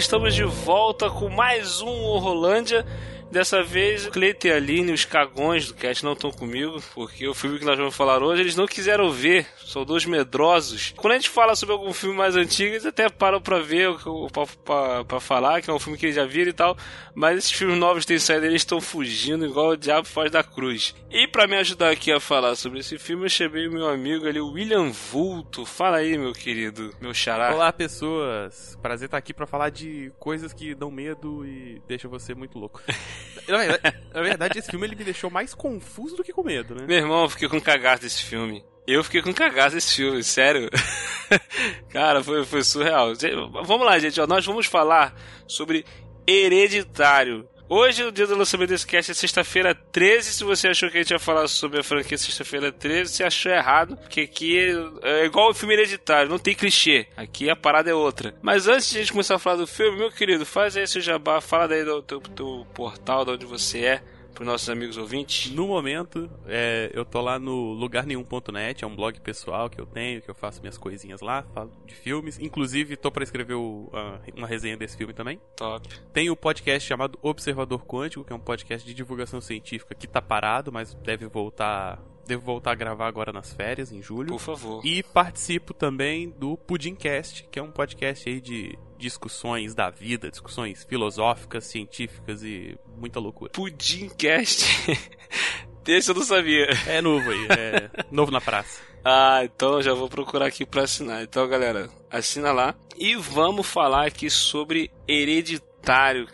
Estamos de volta com mais um Horrolândia. Dessa vez, o Cleiton e a Aline, os cagões do cast, não estão comigo, porque o filme que nós vamos falar hoje eles não quiseram ver, são dois medrosos. Quando a gente fala sobre algum filme mais antigo, eles até param pra ver, pra, pra, pra falar, que é um filme que eles já viram e tal, mas esses filmes novos que têm saído, eles estão fugindo igual o diabo faz da cruz. E para me ajudar aqui a falar sobre esse filme, eu chamei o meu amigo ali, o William Vulto. Fala aí, meu querido, meu xará. Olá, pessoas. Prazer estar aqui para falar de coisas que dão medo e deixam você muito louco. Na verdade, esse filme ele me deixou mais confuso do que com medo, né? Meu irmão, eu fiquei com cagaço desse filme. Eu fiquei com cagaço desse filme, sério. Cara, foi, foi surreal. Vamos lá, gente. Ó, nós vamos falar sobre Hereditário. Hoje, o dia do lançamento desse cast é sexta-feira 13. Se você achou que a gente ia falar sobre a franquia sexta-feira 13, você achou errado. Porque aqui é igual o filme hereditário, não tem clichê. Aqui a parada é outra. Mas antes de a gente começar a falar do filme, meu querido, faz aí seu jabá, fala daí do teu, teu portal, de onde você é para nossos amigos ouvintes? No momento, é, eu tô lá no lugarnenhum.net, é um blog pessoal que eu tenho, que eu faço minhas coisinhas lá, falo de filmes. Inclusive, tô para escrever o, uma resenha desse filme também. Top. Tem o podcast chamado Observador Quântico, que é um podcast de divulgação científica que tá parado, mas deve voltar devo voltar a gravar agora nas férias, em julho. Por favor. E participo também do Pudimcast, que é um podcast aí de discussões da vida, discussões filosóficas, científicas e muita loucura. Pudimcast? Desse eu não sabia. É novo aí, é novo na praça. Ah, então já vou procurar aqui para assinar. Então, galera, assina lá. E vamos falar aqui sobre Hereditário,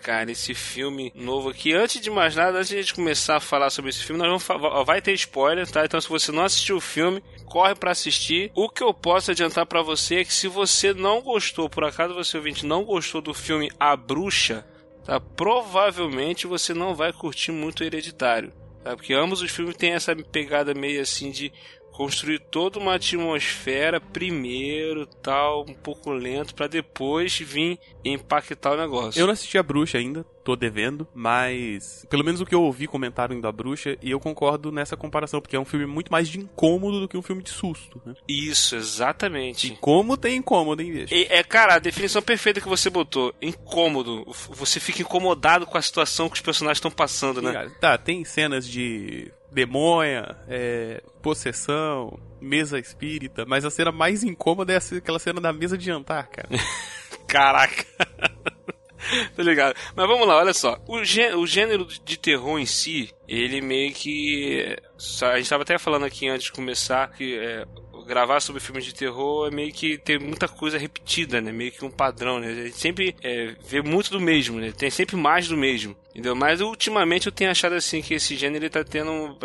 cara, esse filme novo aqui. Antes de mais nada, antes de a gente começar a falar sobre esse filme, nós vamos vai ter spoiler, tá? Então, se você não assistiu o filme, corre para assistir. O que eu posso adiantar para você é que se você não gostou, por acaso você ouvinte não gostou do filme A Bruxa, tá? Provavelmente você não vai curtir muito Hereditário, tá? Porque ambos os filmes têm essa pegada meio assim de construir toda uma atmosfera primeiro, tal, um pouco lento, para depois vir impactar o negócio. Eu não assisti a Bruxa ainda, tô devendo, mas pelo menos o que eu ouvi comentaram da Bruxa, e eu concordo nessa comparação, porque é um filme muito mais de incômodo do que um filme de susto, né? Isso, exatamente. Incômodo tem incômodo, hein, bicho? É, cara, a definição perfeita que você botou, incômodo. Você fica incomodado com a situação que os personagens estão passando, né? Tá, tem cenas de demônia, é, possessão, mesa espírita, mas a cena mais incômoda é aquela cena da mesa de jantar, cara. Caraca. tá ligado? Mas vamos lá, olha só. O, o gênero de terror em si, ele meio que. A gente tava até falando aqui antes de começar que é, gravar sobre filmes de terror é meio que ter muita coisa repetida, né? Meio que um padrão, né? A gente sempre é, vê muito do mesmo, né? Tem sempre mais do mesmo. Entendeu? Mas ultimamente eu tenho achado assim que esse gênero ele tá tendo.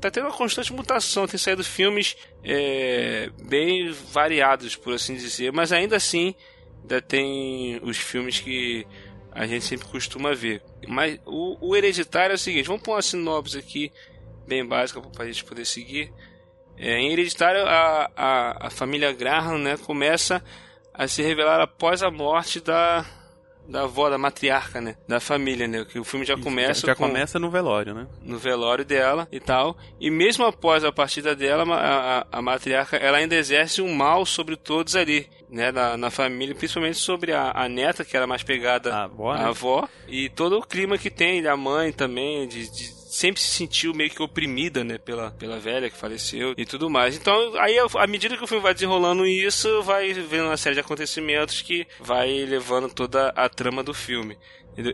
tá tendo uma constante mutação. Tem saído filmes é, bem variados, por assim dizer. Mas ainda assim, ainda tem os filmes que a gente sempre costuma ver. Mas o, o hereditário é o seguinte: vamos pôr uma sinopse aqui, bem básica, para a gente poder seguir. É, em Hereditário, a, a, a, família Graham né, começa a se revelar após a morte da, da avó, da matriarca, né? Da família, né? Que o filme já começa. Já, já com, começa no velório, né? No velório dela e tal. E mesmo após a partida dela, a, a, a matriarca ela ainda exerce um mal sobre todos ali, né? Na, na família, principalmente sobre a, a neta, que era mais pegada à avó, né? avó. E todo o clima que tem da mãe também, de, de sempre se sentiu meio que oprimida, né, pela, pela velha que faleceu e tudo mais. Então, aí, à medida que o filme vai desenrolando isso, vai vendo uma série de acontecimentos que vai levando toda a trama do filme.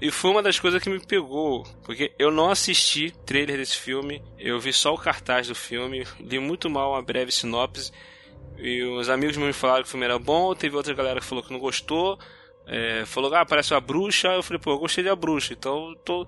E foi uma das coisas que me pegou, porque eu não assisti trailer desse filme, eu vi só o cartaz do filme, li muito mal uma breve sinopse, e os amigos me falaram que o filme era bom, teve outra galera que falou que não gostou, é, falou, ah, parece uma bruxa, eu falei, pô, eu gostei da bruxa, então tô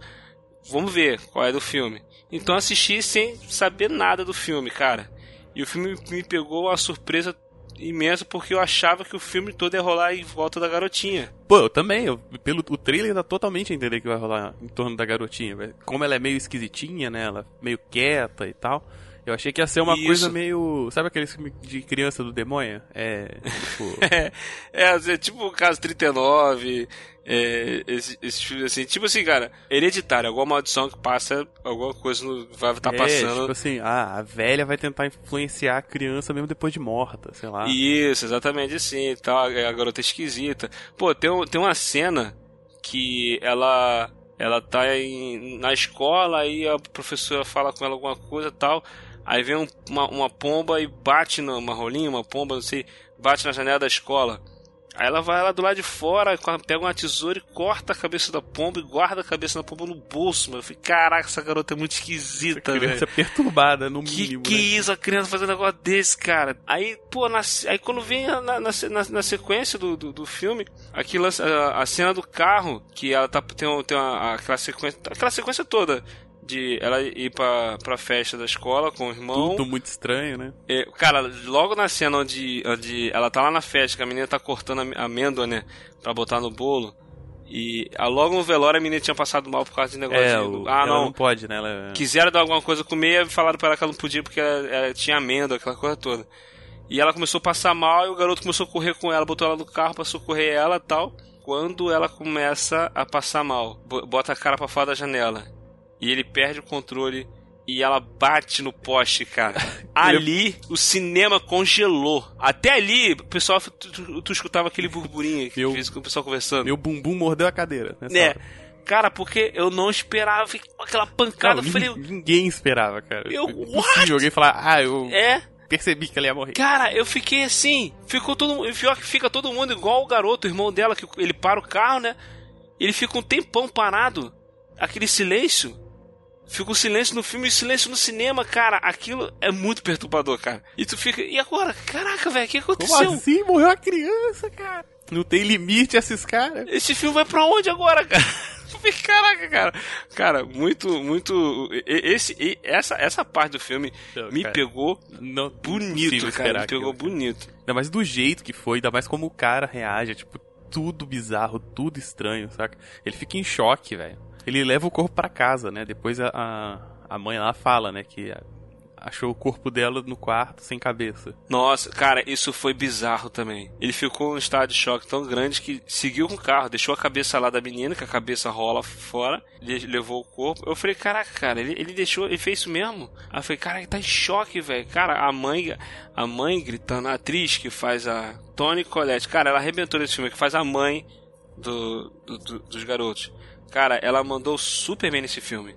vamos ver qual é do filme. Então assisti sem saber nada do filme, cara. E o filme me pegou uma surpresa imensa porque eu achava que o filme todo ia rolar em volta da garotinha. Pô, eu também. Eu, pelo o trailer dá totalmente a entender que vai rolar em torno da garotinha. Como ela é meio esquisitinha, né? Ela é meio quieta e tal. Eu achei que ia ser uma Isso. coisa meio. Sabe aquele filme de criança do demônio? É. Tipo. É, é, é tipo o caso 39, é, esse, esse filme assim, tipo assim, cara, hereditário, alguma maldição que passa, alguma coisa no- vai estar é, passando. tipo assim, ah, a velha vai tentar influenciar a criança mesmo depois de morta, sei lá. Isso, exatamente assim, tal, a garota é esquisita. Pô, tem, um- tem uma cena que ela ela tá em, na escola, aí a professora fala com ela alguma coisa e tal, aí vem um- uma, uma pomba e bate numa rolinha, uma pomba, não sei, bate na janela da escola. Aí ela vai lá do lado de fora, pega uma tesoura e corta a cabeça da pomba e guarda a cabeça da pomba no bolso, mano. Eu falei, caraca, essa garota é muito esquisita, velho. criança perturbada, no Que mínimo. que né? isso, a criança fazendo um negócio desse, cara? Aí, pô, na- aí quando vem na, na, na- sequência do, do, do filme, aquilo, a, a cena do carro, que ela tá, tem, tem uma, aquela sequência, aquela sequência toda de ela ir pra, pra festa da escola com o irmão. Tudo muito estranho, né? É, cara, logo na cena onde, onde ela tá lá na festa, que a menina tá cortando a amêndoa, né, pra botar no bolo. E ah, logo no velório a menina tinha passado mal por causa de negócio É, de- o, Ah, ela não, não pode, né? Ela... quiseram dar alguma coisa a comer e falaram pra ela que ela não podia porque ela, ela tinha amêndoa, aquela coisa toda. E ela começou a passar mal e o garoto começou a correr com ela, botou ela no carro pra socorrer ela e tal. Quando ela começa a passar mal, bo- bota a cara pra fora da janela. E ele perde o controle e ela bate no poste, cara. Ali o cinema congelou. Até ali, o pessoal, tu, tu- escutava aquele burburinho que Meu- fez com o pessoal conversando. Meu bumbum mordeu a cadeira. Né? Cara, porque eu não esperava aquela pancada. Não, eu falei, nin- ninguém esperava, cara. Eu- Impossível alguém falar, ah, eu é, percebi que ela ia morrer. Cara, eu fiquei assim. Ficou todo mundo. Pior que fica todo mundo igual o garoto, o irmão dela, que ele para o carro, né? Ele fica um tempão parado. Aquele silêncio. Fica um silêncio no filme e silêncio no cinema, cara. Aquilo é muito perturbador, cara. E tu fica. E agora? Caraca, velho, o que Como aconteceu? assim? Morreu a criança, cara. Não tem limite esses caras. Esse filme vai pra onde agora, cara? Caraca, cara. Cara, muito, muito. Esse, essa, essa parte do filme Não, me cara, pegou Não, bonito, cara. Me pegou bonito. Ainda mais do jeito que foi, ainda mais como o cara reage, é, tipo, tudo bizarro, tudo estranho, saca? Ele fica em choque, velho. Ele leva o corpo pra casa, né? Depois a, a, mãe lá fala, né, que achou o corpo dela no quarto sem cabeça. Nossa, cara, isso foi bizarro também. Ele ficou em estado de choque tão grande que seguiu com o carro, deixou a cabeça lá da menina, que a cabeça rola fora, le- levou o corpo. Eu falei, caraca, cara, ele, ele deixou, ele fez isso mesmo? Aí eu falei, cara, ele tá em choque, velho. Cara, a mãe, a mãe gritando, a atriz que faz a Tony Collette, cara, ela arrebentou nesse filme, que faz a mãe do, do- do- dos garotos. Cara, ela mandou super bem nesse filme.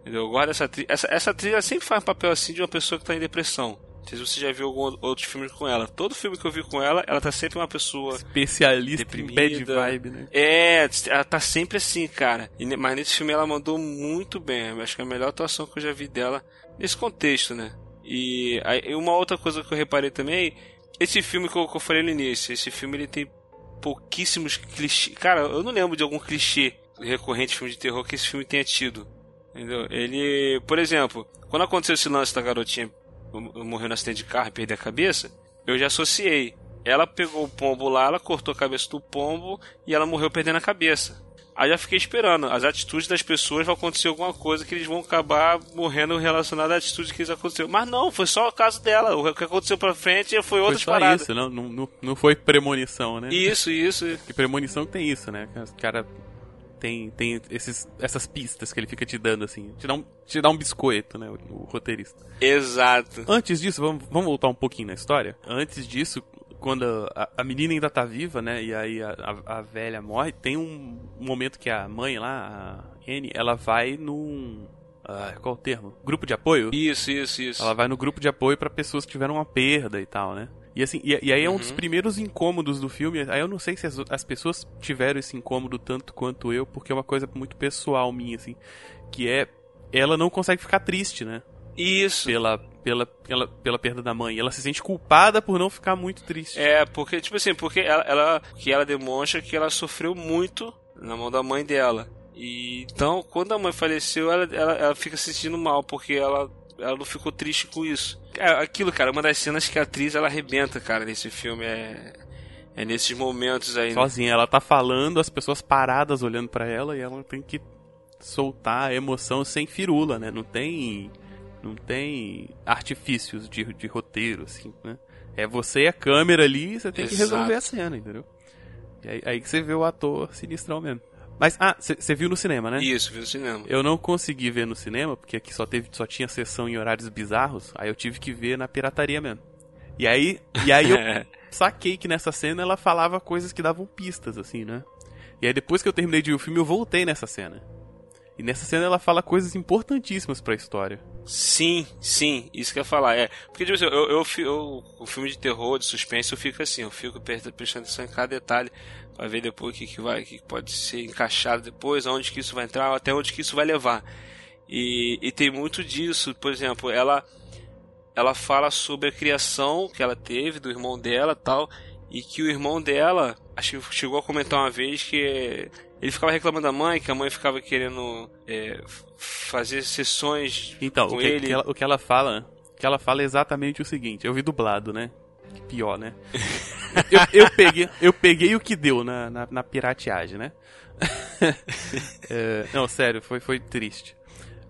Entendeu? Eu gosto dessa atriz. Essa, essa atriz ela sempre faz um papel assim de uma pessoa que tá em depressão. Não sei se você já viu algum outro filme com ela. Todo filme que eu vi com ela, ela tá sempre uma pessoa. Especialista Deprimida. em bad vibe, né? É, ela tá sempre assim, cara. E mas nesse filme ela mandou muito bem. Eu acho que é a melhor atuação que eu já vi dela nesse contexto, né? E aí, uma outra coisa que eu reparei também, esse filme que eu, que eu falei no início, esse filme ele tem pouquíssimos clichês. Cara, eu não lembro de algum clichê recorrente filme de terror que esse filme tenha tido. Entendeu? Ele, por exemplo, quando aconteceu esse lance da garotinha morreu no acidente de carro e perder a cabeça, eu já associei. Ela pegou o pombo lá, ela cortou a cabeça do pombo e ela morreu perdendo a cabeça. Aí já fiquei esperando. As atitudes das pessoas vão acontecer alguma coisa que eles vão acabar morrendo relacionada à atitude que eles aconteceu. Mas não, foi só o caso dela. O que aconteceu pra frente foi Foi outras só paradas. isso, não, não, não- foi premonição, né? Isso, isso. Que premonição que tem isso, né? Os cara tem, tem esses, essas pistas que ele fica te dando, assim. Te dá um, te dá um biscoito, né? O, o roteirista. Exato. Antes disso, vamos, vamos voltar um pouquinho na história. Antes disso, quando a, a menina ainda tá viva, né? E aí a, a, a velha morre, tem um momento que a mãe lá, a Anne, ela vai num. ah, qual o termo? Grupo de apoio? Isso, isso, isso. Ela vai no grupo de apoio pra pessoas que tiveram uma perda e tal, né? E assim, e, e aí é um dos primeiros incômodos do filme. Aí eu não sei se as, as pessoas tiveram esse incômodo tanto quanto eu, porque é uma coisa muito pessoal minha, assim. Que é. Ela não consegue ficar triste, né? Isso. Pela, pela, pela, pela perda da mãe. Ela se sente culpada por não ficar muito triste. É, porque, tipo assim, porque ela, ela, que ela demonstra que ela sofreu muito na mão da mãe dela. E então, quando a mãe faleceu, ela, ela, ela fica se sentindo mal, porque ela ela não ficou triste com isso. É, aquilo, cara, uma das cenas que a atriz ela arrebenta, cara, nesse filme. É, é nesses momentos aí. Né? Sozinha, ela tá falando, as pessoas paradas olhando para ela e ela tem que soltar a emoção sem firula, né? Não tem. Não tem artifícios de, de roteiro, assim, né? É você e a câmera ali, você tem Exato. que resolver a cena, entendeu? E aí, aí que você vê o ator sinistrão mesmo. Mas, ah, você viu no cinema, né? Isso, vi no cinema. Eu não consegui ver no cinema, porque aqui só, teve, só tinha sessão em horários bizarros, aí eu tive que ver na pirataria mesmo. E aí, e aí eu saquei que nessa cena ela falava coisas que davam pistas, assim, né? E aí depois que eu terminei de ver o filme, eu voltei nessa cena. E nessa cena ela fala coisas importantíssimas para a história. Sim, sim, isso que eu ia falar. É, porque tipo assim, eu, eu, eu, o filme de terror, de suspense, eu fico assim, eu fico prestando atenção em cada detalhe para ver depois o que, que vai, que pode ser encaixado depois, aonde que isso vai entrar, até onde que isso vai levar. E, e tem muito disso, por exemplo, ela ela fala sobre a criação que ela teve do irmão dela, tal, e que o irmão dela, acho que chegou a comentar uma vez que ele ficava reclamando da mãe, que a mãe ficava querendo é, fazer sessões então, com o que, ele. Ela, o que ela fala, que ela fala é exatamente o seguinte. Eu vi dublado, né? Pior, né? eu, eu, peguei, eu peguei o que deu na, na, na pirateagem, né? é, não, sério, foi, foi triste.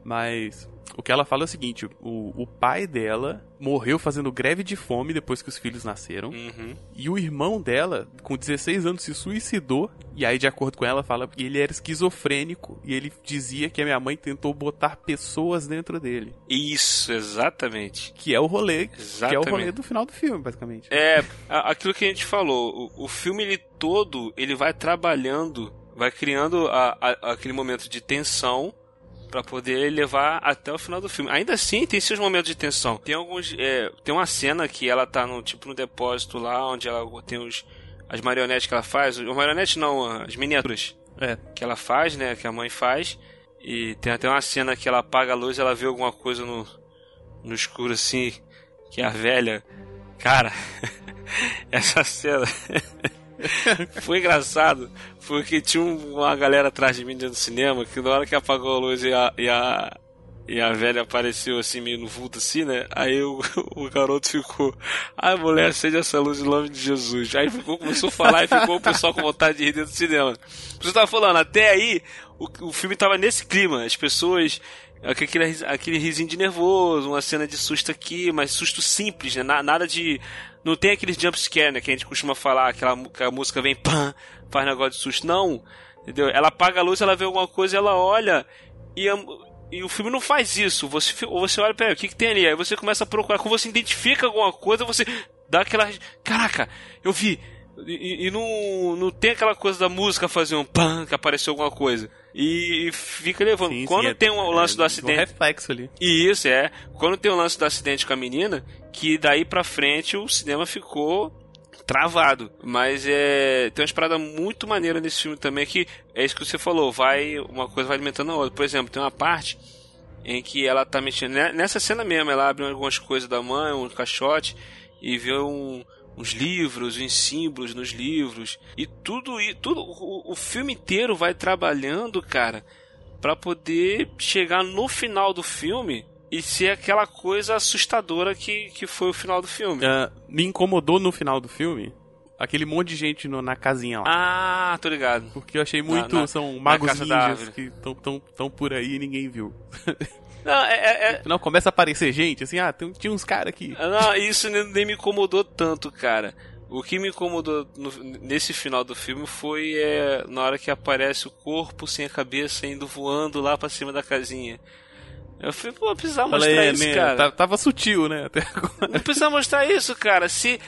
Mas o que ela fala é o seguinte: o, o pai dela morreu fazendo greve de fome depois que os filhos nasceram. Uhum. E o irmão dela, com 16 anos, se suicidou. E aí, de acordo com ela, fala que ele era esquizofrênico. E ele dizia que a minha mãe tentou botar pessoas dentro dele. Isso, exatamente. Que é o rolê. Exatamente. Que é o rolê do final do filme, basicamente. É, aquilo que a gente falou. O, o filme ele todo, ele vai trabalhando, vai criando a, a, aquele momento de tensão para poder levar até o final do filme. Ainda assim, tem seus momentos de tensão. Tem alguns, é, tem uma cena que ela tá no tipo no depósito lá, onde ela tem os as marionetes que ela faz, os marionetes não, as miniaturas. É. Que ela faz, né, que a mãe faz. E tem até uma cena que ela apaga a luz, ela vê alguma coisa no no escuro assim, que é a velha. Cara, essa cena foi engraçado, porque tinha uma galera atrás de mim dentro do cinema que na hora que apagou a luz e a, e a, e a velha apareceu assim, meio no vulto assim, né? Aí o, o garoto ficou, ai mulher, acende essa luz em nome de Jesus. Aí ficou, começou a falar e ficou o pessoal com vontade de rir dentro do cinema. Você tava falando, até aí o, o filme tava nesse clima, as pessoas aquele, aquele risinho de nervoso, uma cena de susto aqui, mas susto simples, né? Nada de não tem aqueles jumpscare, né? Que a gente costuma falar, aquela que a música vem, pam, faz negócio de susto. Não, entendeu? Ela apaga a luz, ela vê alguma coisa, ela olha e, a, e o filme não faz isso. Você, você olha, peraí, o que, que tem ali? Aí você começa a procurar. Quando você identifica alguma coisa, você dá aquela. Caraca, eu vi. E, e, não, não tem aquela coisa da música fazer um pam, que apareceu alguma coisa. E fica levando. Sim, Quando sim, tem um, é, lance do acidente. Um reflexo ali. Isso, é. Quando tem o um lance do acidente com a menina, que daí pra frente o cinema ficou travado. Mas é. Tem uma parada muito maneira nesse filme também que é isso que você falou, vai. Uma coisa vai alimentando a outra. Por exemplo, tem uma parte em que ela tá mexendo. Né, nessa cena mesmo, ela abre algumas coisas da mãe, um caixote, e vê um, uns livros, uns símbolos nos livros. E tudo e tudo o, o filme inteiro vai trabalhando, cara, para poder chegar no final do filme e ser aquela coisa assustadora que, que foi o final do filme. Uh, me incomodou no final do filme aquele monte de gente no, na casinha lá. Ah, tô ligado. Porque eu achei muito. Na, na, são magos ninjas que estão tão, tão por aí e ninguém viu. Não, é, é, é... Não, começa a aparecer gente, assim, ah, tem, tinha uns caras aqui. Não, isso nem me incomodou tanto, cara. O que me incomodou no, nesse final do filme foi é, na hora que aparece o corpo sem a cabeça indo voando lá pra cima da casinha. Eu falei, pô, precisava mostrar Falei, isso, né, cara. Tava sutil, né? Até agora. Não precisa mostrar isso, cara. Se.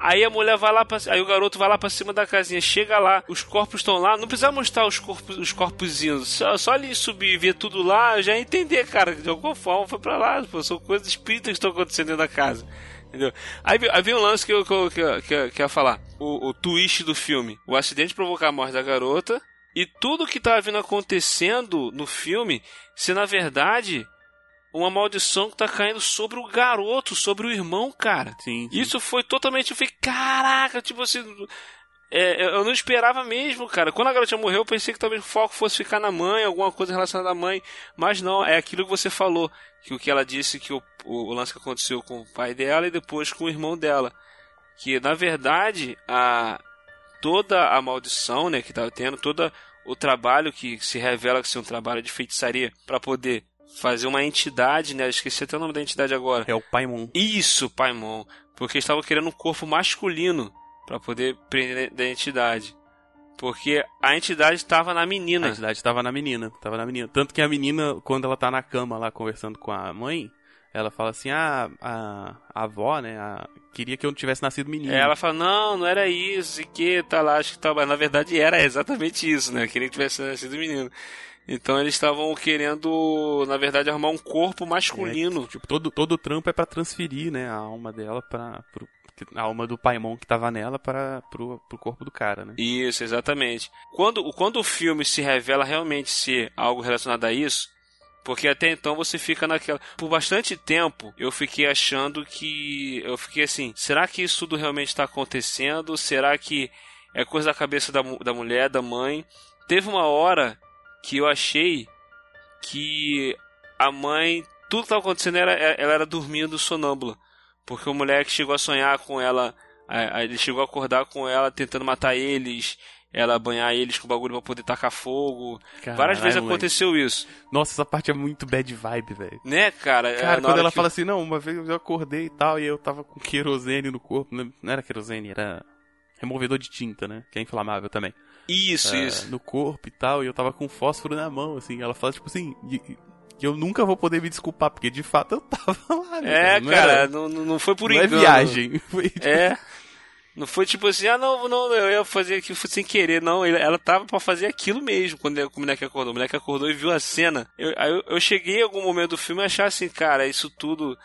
Aí a mulher vai lá pra, Aí o garoto vai lá pra cima da casinha, chega lá, os corpos estão lá, não precisa mostrar os corpos, os corpos indo. Só, só ali subir e ver tudo lá, já entender, cara. De alguma forma foi pra lá, pô, são coisas espíritas que estão acontecendo da casa. Entendeu? Aí, aí vem um lance que eu, que, que, que, eu, falar. O, o twist do filme. O acidente provocar a morte da garota. E tudo que tava vindo acontecendo no filme, se na verdade uma maldição que tá caindo sobre o garoto, sobre o irmão, cara. Sim. sim. Isso foi totalmente. Eu falei, caraca, tipo assim. É, eu não esperava mesmo, cara. Quando a garotinha morreu, eu pensei que talvez o foco fosse ficar na mãe, alguma coisa relacionada à mãe. Mas não, é aquilo que você falou. Que o que ela disse que o, o, o lance que aconteceu com o pai dela e depois com o irmão dela. Que na verdade, a, toda a maldição né, que estava tendo, todo o trabalho que se revela ser um trabalho de feitiçaria para poder fazer uma entidade, né? Esqueci até o nome da entidade agora. É o Paimon. Isso, Paimon. Porque estavam querendo um corpo masculino para poder prender da entidade. Porque a entidade estava na menina. A entidade estava na menina, estava na menina. Tanto que a menina, quando ela tá na cama lá conversando com a mãe, ela fala assim: ah, a, a avó, né, a, queria que eu tivesse nascido menino. É, ela fala: não, não era isso, e que tá lá, acho que tá. Mas na verdade era exatamente isso, né? Queria que tivesse nascido menino. Então eles estavam querendo, na verdade, arrumar um corpo masculino. É, tipo, todo, todo o trampo é para transferir, né, a alma dela para pro, a alma do Paimon que tava nela para pro, pro corpo do cara, né? Isso, exatamente. Quando, quando o filme se revela realmente ser algo relacionado a isso, porque até então você fica naquela. Por bastante tempo eu fiquei achando que. Eu fiquei assim: será que isso tudo realmente está acontecendo? Será que é coisa da cabeça da, da mulher, da mãe? Teve uma hora que eu achei que a mãe. Tudo que estava acontecendo era, ela era dormindo sonâmbula. Porque o moleque chegou a sonhar com ela, ele chegou a acordar com ela tentando matar eles, ela banhar eles com bagulho pra poder tacar fogo. Caralho, Várias vezes moleque. aconteceu isso. Nossa, essa parte é muito bad vibe, velho. Né, cara? Cara, quando ela fala eu... assim, não, uma vez eu acordei e tal, e eu tava com querosene no corpo. Não era querosene, era removedor de tinta, né? Que é inflamável também. Isso, é, isso. No corpo e tal, e eu tava com fósforo na mão, assim. Ela fala, tipo assim, que eu nunca vou poder me desculpar, porque de fato eu tava lá. Né? É, não cara, era... não, não foi por não é engano. é viagem. Foi, tipo... É. Não foi tipo assim, ah, não, não, eu ia fazer aquilo sem querer, não. Ela tava para fazer aquilo mesmo quando o moleque acordou. O moleque acordou e viu a cena. Eu, eu, eu cheguei em algum momento do filme a achar assim, cara, isso tudo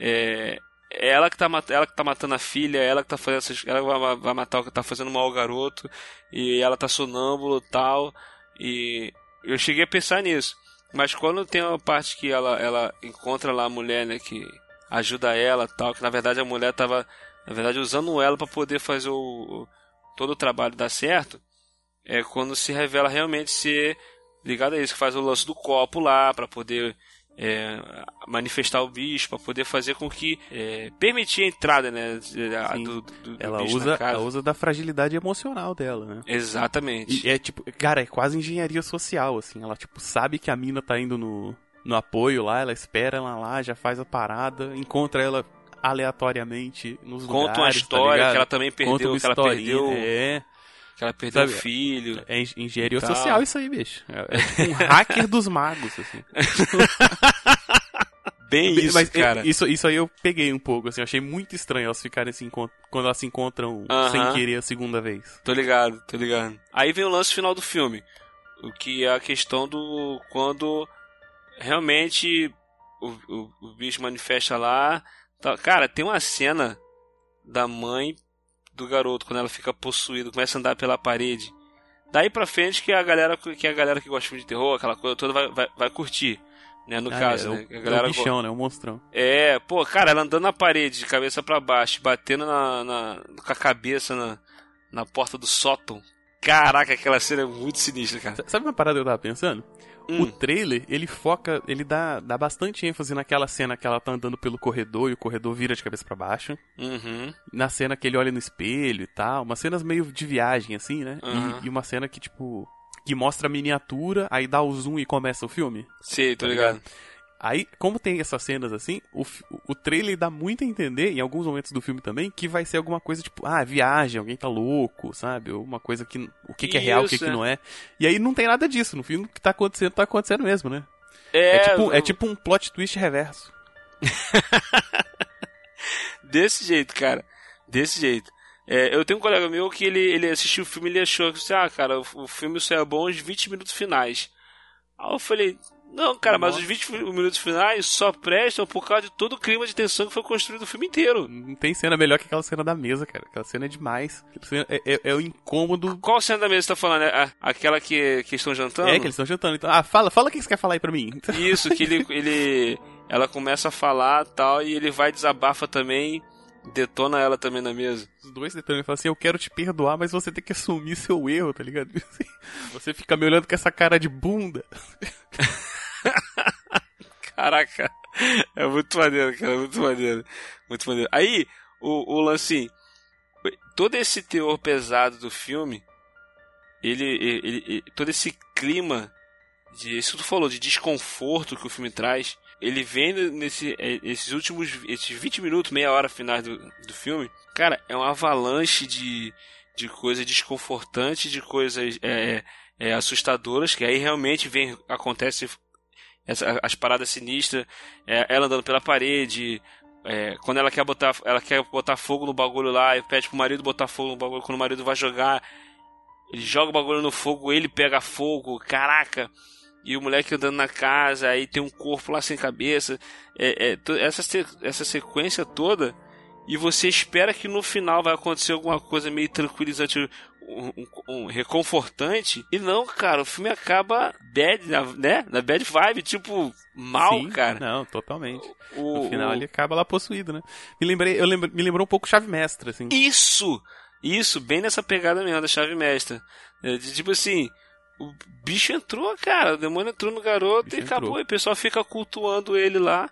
é, ela que, tá, ela que tá matando a filha, ela que tá fazendo essas, ela vai, vai matar o que tá fazendo mal ao garoto, e ela tá sonâmbulo tal. E eu cheguei a pensar nisso. Mas quando tem uma parte que ela, ela encontra lá a mulher, né, que ajuda ela tal, que na verdade a mulher tava, na verdade, usando ela para poder fazer o, o, todo o trabalho dar certo, é quando se revela realmente ser ligado a isso, que faz o lance do copo lá para poder é, manifestar o bicho para poder fazer com que é, permitir a entrada né do, do, do ela usa ela usa da fragilidade emocional dela né? Exatamente. E é tipo cara é quase engenharia social assim. Ela tipo sabe que a mina tá indo no, no apoio lá ela espera ela lá já faz a parada encontra ela aleatoriamente nos conta lugares, uma tá história tá que ela também perdeu que ela perdeu. é que ela perdeu o filho. É engenharia social isso aí, bicho. É, é tipo um hacker dos magos, assim. Bem isso, Mas, cara. Isso, isso aí eu peguei um pouco, assim. Eu achei muito estranho elas ficarem assim, quando elas se encontram sem querer a segunda vez. Tô ligado, tô ligado. Aí vem o lance final do filme. O que é a questão do... Quando realmente o, o, o bicho manifesta lá... Tá, cara, tem uma cena da mãe do garoto quando ela fica possuída, começa a andar pela parede. Daí pra frente que a galera que a galera que gosta de terror, aquela coisa toda vai, vai, vai curtir. Né, no ah, caso, é, né? A galera é o bichão, né? O monstrão. É, pô, cara, ela andando na parede, de cabeça para baixo, batendo na, na, com a cabeça na, na porta do sótão. Caraca, aquela cena é muito sinistra, cara. Sabe uma parada que eu tava pensando? Hum. O trailer, ele foca, ele dá, dá bastante ênfase naquela cena que ela tá andando pelo corredor e o corredor vira de cabeça para baixo. Uhum. Na cena que ele olha no espelho e tal. Umas cenas meio de viagem, assim, né? Uhum. E, e, uma cena que, tipo, que mostra a miniatura, aí dá o zoom e começa o filme. Sim, tô tá ligado? ligado? Aí, como tem essas cenas assim, o, o trailer dá muito a entender, em alguns momentos do filme também, que vai ser alguma coisa tipo, ah, viagem, alguém tá louco, sabe? Ou uma coisa que. O que, que é real, o que, que não é. E aí não tem nada disso. No filme o que tá acontecendo, tá acontecendo mesmo, né? É, é, tipo, é tipo um plot twist reverso. Desse jeito, cara. Desse jeito. É, eu tenho um colega meu que ele, ele assistiu o filme e ele achou que, ah, cara, o, o filme só é bom os 20 minutos finais. Aí eu falei, não, cara, Nossa. mas os 20 minutos finais só prestam por causa de todo o clima de tensão que foi construído o filme inteiro. Não tem cena melhor que aquela cena da mesa, cara. Aquela cena é demais. Cena é, é, é, o incômodo. Qual cena da mesa você tá falando? É aquela que, que estão jantando? É, que eles estão jantando. Então, ah, fala, fala o que você quer falar aí pra mim. Isso, que ele, ele. Ela começa a falar tal, e ele vai desabafa também detona ela também na mesa. Os dois detonam e falam assim: Eu quero te perdoar, mas você tem que assumir seu erro, tá ligado? Você fica me olhando com essa cara de bunda. Caraca, é muito maneiro, cara, muito maneiro. Muito maneiro. Aí, o, o lance, todo esse teor pesado do filme, ele, ele, ele, todo esse clima de, isso tu falou, de desconforto que o filme traz, ele vem nesse, é, esses últimos esses 20 minutos, meia hora finais do, do filme, cara, é uma avalanche de, de coisas desconfortantes, de coisas é, é, assustadoras, que aí realmente vem, acontece essa, as paradas sinistras, é, ela andando pela parede, é, quando ela quer botar ela quer botar fogo no bagulho lá e pede pro marido botar fogo no bagulho quando o marido vai jogar ele joga o bagulho no fogo ele pega fogo caraca e o moleque andando na casa aí tem um corpo lá sem cabeça é, é, essa essa sequência toda e você espera que no final vai acontecer alguma coisa meio tranquilizante um, um, reconfortante. E não, cara, o filme acaba bad, né? Na bad vibe, tipo, mal, Sim, cara. Não, totalmente. O, no final o... ele acaba lá possuído, né? Me lembrei, eu lembro, me lembrou um pouco Chave Mestra, assim. Isso! Isso, bem nessa pegada mesmo da Chave Mestra. É, de, tipo assim, o bicho entrou, cara, o demônio entrou no garoto e acabou. Entrou. E o pessoal fica cultuando ele lá.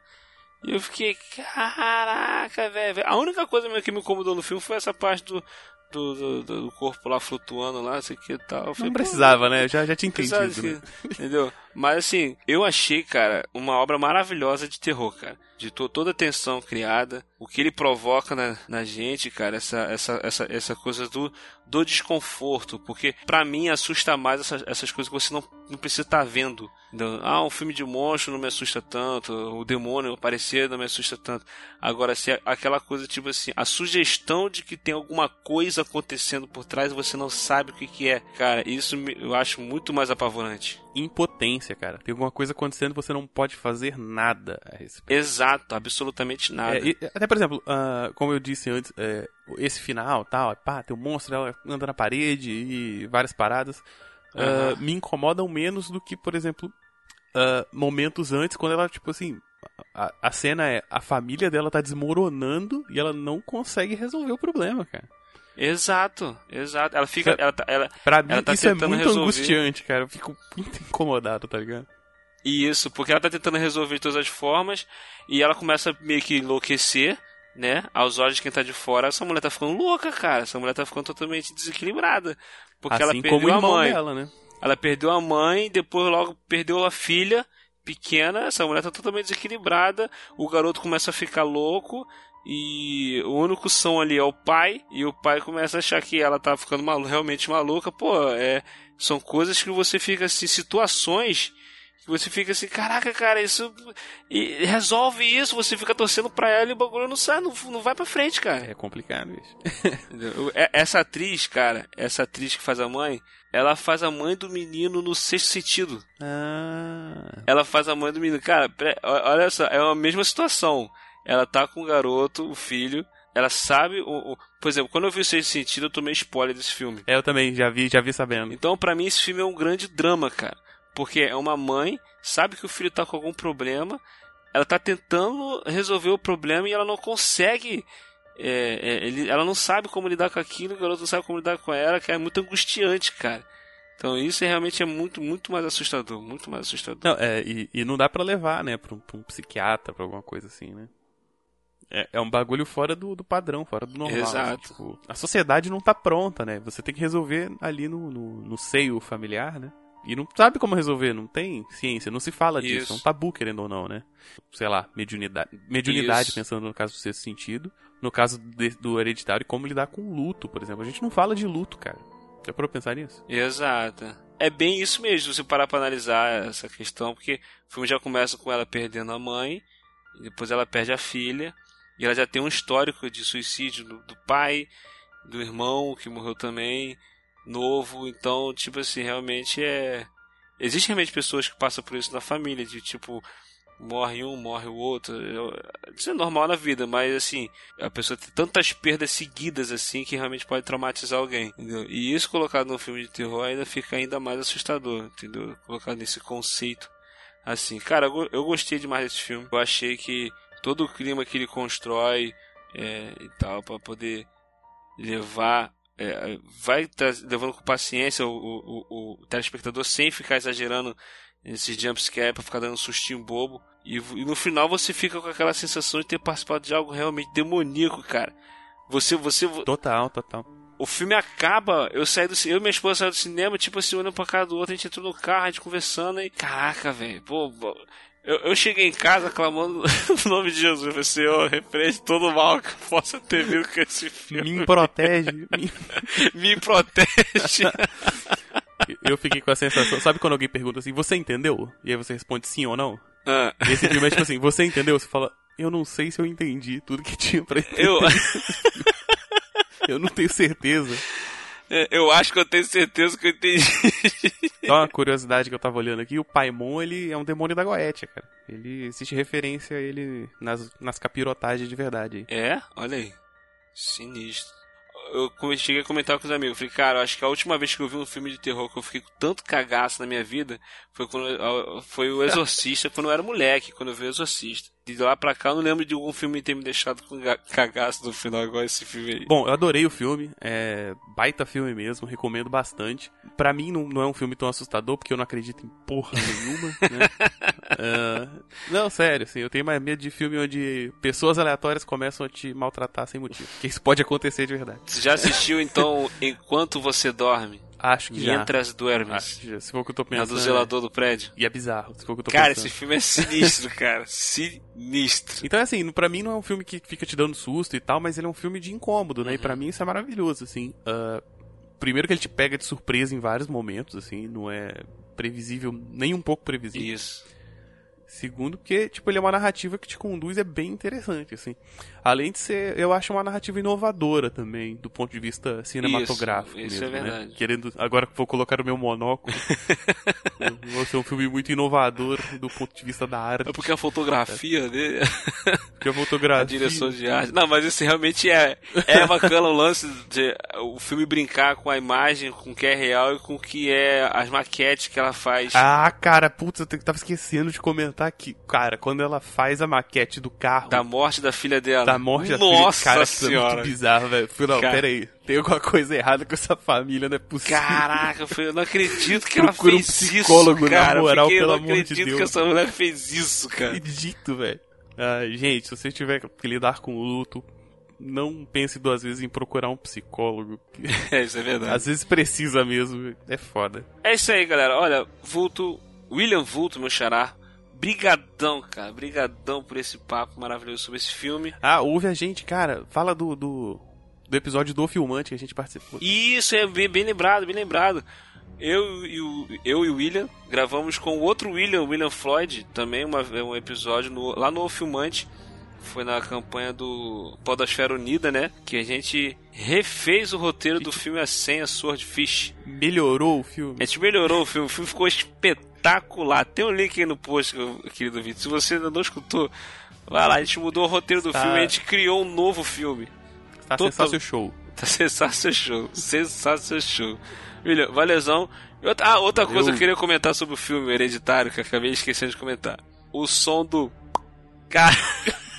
E eu fiquei, caraca, velho. A única coisa que me incomodou no filme foi essa parte do, do, do, do, corpo lá flutuando lá, sei que tal. Falei, não precisava, né? Já, já tinha entendido. Né? Entendeu? Mas assim, eu achei, cara, uma obra maravilhosa de terror, cara. De to toda a tensão criada, o que ele provoca na, na gente, cara, essa, essa, essa, essa coisa do, do desconforto. Porque para mim assusta mais essas, essas coisas que você não, não precisa estar tá vendo. Entendeu? Ah, um filme de monstro não me assusta tanto, o demônio aparecer não me assusta tanto. Agora, se é aquela coisa tipo assim, a sugestão de que tem alguma coisa acontecendo por trás você não sabe o que, que é, cara, isso eu acho muito mais apavorante impotência, cara. Tem alguma coisa acontecendo e você não pode fazer nada a respeito. Exato, absolutamente nada. É, e, até, por exemplo, uh, como eu disse antes, é, esse final, tal, pá, tem um monstro, ela anda na parede e várias paradas, uh, me incomodam menos do que, por exemplo, uh, momentos antes, quando ela, tipo assim, a, a cena é a família dela tá desmoronando e ela não consegue resolver o problema, cara. Exato, exato. Ela fica. Ela, tá, ela, pra mim, ela tá isso é muito resolver... angustiante, cara. Eu fico muito incomodado, tá ligado? Isso, porque ela tá tentando resolver de todas as formas e ela começa meio que enlouquecer, né? Aos olhos de quem tá de fora, essa mulher tá ficando louca, cara. Essa mulher tá ficando totalmente desequilibrada. Porque assim ela perdeu como a mãe. Dela, né? Ela perdeu a mãe, depois logo perdeu a filha pequena, essa mulher tá totalmente desequilibrada, o garoto começa a ficar louco, e o único som ali é o pai, e o pai começa a achar que ela tá ficando malu realmente maluca. Pô, é, são coisas que você fica assim, situações que você fica assim, caraca, cara, isso. E resolve isso, você fica torcendo pra ela e o bagulho não sai, não, não vai pra frente, cara. É complicado isso. É, essa atriz, cara, essa atriz que faz a mãe, ela faz a mãe do menino no sexto sentido. Ah. Ela faz a mãe do menino. Cara, olha só, é a mesma situação ela tá com o garoto, o filho, ela sabe o, o, por exemplo quando eu vi o sexto sentido eu tomei spoiler desse filme. É, eu também já vi já vi sabendo. Então para mim esse filme é um grande drama cara. Porque é uma mãe sabe que o filho tá com algum problema ela tá tentando resolver o problema e ela não consegue é, é, ele, ela não sabe como lidar com aquilo o garoto não sabe como lidar com ela que é muito angustiante cara. Então isso realmente é muito, muito mais assustador, muito mais assustador. Não, é, e, e não dá para levar, né, pra um, pra um psiquiatra, pra alguma coisa assim, né? É, é um bagulho fora do, do padrão, fora do normal. Exato. Assim, tipo, a sociedade não tá pronta, né? Você tem que resolver ali no, no, no, seio familiar, né? E não sabe como resolver, não tem ciência, não se fala Isso. disso, é um tabu, querendo ou não, né? Sei lá, mediunidade, mediunidade pensando no caso do sexto sentido, no caso de, do hereditário, como lidar com luto, por exemplo. A gente não fala de luto, cara. Já parou pensar nisso? Exato. É bem isso mesmo, se você parar pra analisar essa questão, porque o filme já começa com ela perdendo a mãe, depois ela perde a filha, e ela já tem um histórico de suicídio do, do pai, do irmão que morreu também, novo. Então, tipo assim, realmente é. Existem realmente pessoas que passam por isso na família, de tipo, morre um, morre o outro. Isso é normal na vida, mas assim, a pessoa tem tantas perdas seguidas assim que realmente pode traumatizar alguém. Entendeu? E isso colocado num filme de terror ainda fica ainda mais assustador, entendeu? Colocado nesse conceito. Assim, cara, eu gostei demais desse filme. Eu achei que todo o clima que ele constrói é, e tal, para poder levar. É, vai levando com paciência o, o, o, o, telespectador sem ficar exagerando esses jumpscare pra ficar dando um sustinho bobo. E, e, no final você fica com aquela sensação de ter participado de algo realmente demoníaco, cara. Você, você. Total, total. O filme acaba, eu saí do eu e minha esposa saímos do cinema, tipo assim, olhando pra cara do outro, a gente entrou no carro, a gente conversando e. Caraca, velho, pô, eu, eu, cheguei em casa clamando o nome de Jesus. Eu falei, Senhor, repreende todo o mal que possa ter vindo com esse filme. Me protege. Me, me protege. eu fiquei com a sensação. Sabe quando alguém pergunta assim, você entendeu? E aí você responde sim ou não? Ah. E esse filme é tipo assim, você entendeu? Você fala, eu não sei se eu entendi tudo que tinha pra entender. Eu, eu não tenho certeza. É, eu acho que eu tenho certeza que eu entendi. Só uma curiosidade que eu tava olhando aqui, o Paimon, ele é um demônio da Goetia, cara. Ele existe referência a ele nas, nas capirotagens de verdade. É? Olha aí. Sinistro. Eu cheguei a comentar com os amigos. Falei, cara, acho que a última vez que eu vi um filme de terror que eu fiquei com tanto cagaço na minha vida foi quando foi o Exorcista, quando eu era moleque, quando eu vi o Exorcista. De lá pra cá eu não lembro de algum filme ter me deixado com cagaço no final, igual esse filme aí. Bom, eu adorei o filme, é baita filme mesmo, recomendo bastante. Pra mim não, não é um filme tão assustador, porque eu não acredito em porra nenhuma, né? uh, não, sério, assim, eu tenho mais medo de filme onde pessoas aleatórias começam a te maltratar sem motivo. Porque isso pode acontecer de verdade. Você já assistiu então Enquanto Você Dorme? Acho que já. Mientras Duermes. Acho. Se for o que eu tô pensando. É do zelador do prédio. E é bizarro. Se for o que eu tô cara, pensando. esse filme é sinistro, cara. Sinistro. Então, assim, pra mim não é um filme que fica te dando susto e tal, mas ele é um filme de incômodo, né? Uhum. E pra mim isso é maravilhoso, assim. Uh, primeiro que ele te pega de surpresa em vários momentos, assim, não é previsível, nem um pouco previsível. Isso. Segundo, porque, tipo, ele é uma narrativa que te conduz, é bem interessante, assim. Além de ser, eu acho uma narrativa inovadora também, do ponto de vista cinematográfico isso, isso mesmo, é verdade. Né? Querendo, agora que vou colocar o meu monóculo, vai ser um filme muito inovador do ponto de vista da arte. É porque a fotografia dele... Porque a fotografia... A direção de arte... Não, mas isso realmente é, é bacana o lance de o filme brincar com a imagem, com o que é real e com o que é as maquetes que ela faz. Ah, cara, putz, eu tava esquecendo de comentar aqui. Cara, quando ela faz a maquete do carro... Da morte da filha dela. Da morte da Nossa filha. Cara, senhora. é muito bizarro, velho. Não, Cara. pera aí. Tem alguma coisa errada com essa família, não é possível. Caraca, eu não acredito que ela Procura um fez psicólogo, isso, na cara. moral, eu fiquei, pelo eu não amor de acredito que Deus. essa mulher fez isso, cara. Acredito, velho. Ah, gente, se você tiver que lidar com luto, não pense duas vezes em procurar um psicólogo. É, isso é verdade. Às vezes precisa mesmo, é foda. É isso aí, galera. Olha, Vulto, William Vulto, meu xará. Brigadão, cara. Brigadão por esse papo maravilhoso sobre esse filme. Ah, ouve a gente, cara. Fala do, do, do episódio do Filmante que a gente participou. Isso, é bem, bem lembrado, bem lembrado. Eu e, o, eu e o William gravamos com o outro William, William Floyd, também uma, um episódio no, lá no O Filmante. Foi na campanha do Podosfera Unida, né? Que a gente refez o roteiro do filme A Senha Swordfish. Melhorou o filme. A gente melhorou o filme, o filme ficou espetacular. Tem um link aí no post, querido Vitor. Se você ainda não escutou, vai lá. A gente mudou o roteiro do Tá. filme, a gente criou um novo filme. Tá Total- sensacional show. Tá sensacional show. Sensacional show. William, valezão. Outra, ah, outra coisa Valeu. que eu queria comentar sobre o filme Hereditário, que eu acabei esquecendo de comentar. O som do. Cara,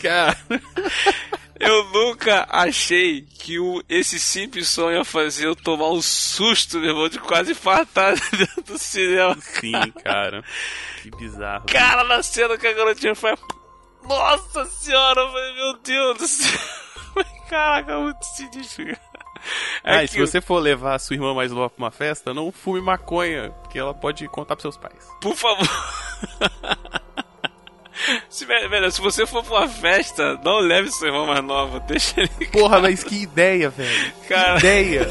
Cara, eu nunca achei que o, esse simples som ia fazer eu tomar um susto, meu irmão, de quase infartar dentro do cinema. sim, cara. Que bizarro. Cara, na cena que a garotinha faz. Nossa senhora, meu Deus do céu. Caraca, muito sinistro. cara. É Ah, e se você for levar a sua irmã mais nova pra uma festa, não fume maconha, porque ela pode contar pros seus pais. Por favor. Se, velho, se você for pra uma festa, não leve seu irmão mais nova. Deixa ele. Porra, mas que ideia, velho. Cara. Que ideia.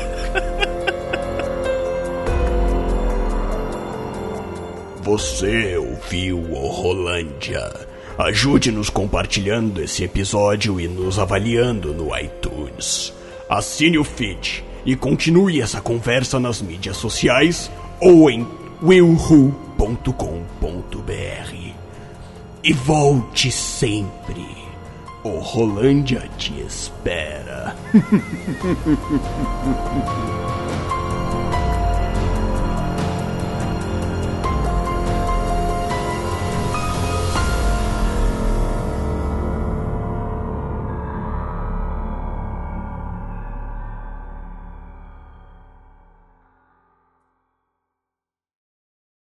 Você ouviu o Rolândia. Ajude-nos compartilhando esse episódio e nos avaliando no iTunes. Assine o feed e continue essa conversa nas mídias sociais ou em willwho.com.br. E volte sempre. O Rolândia te espera.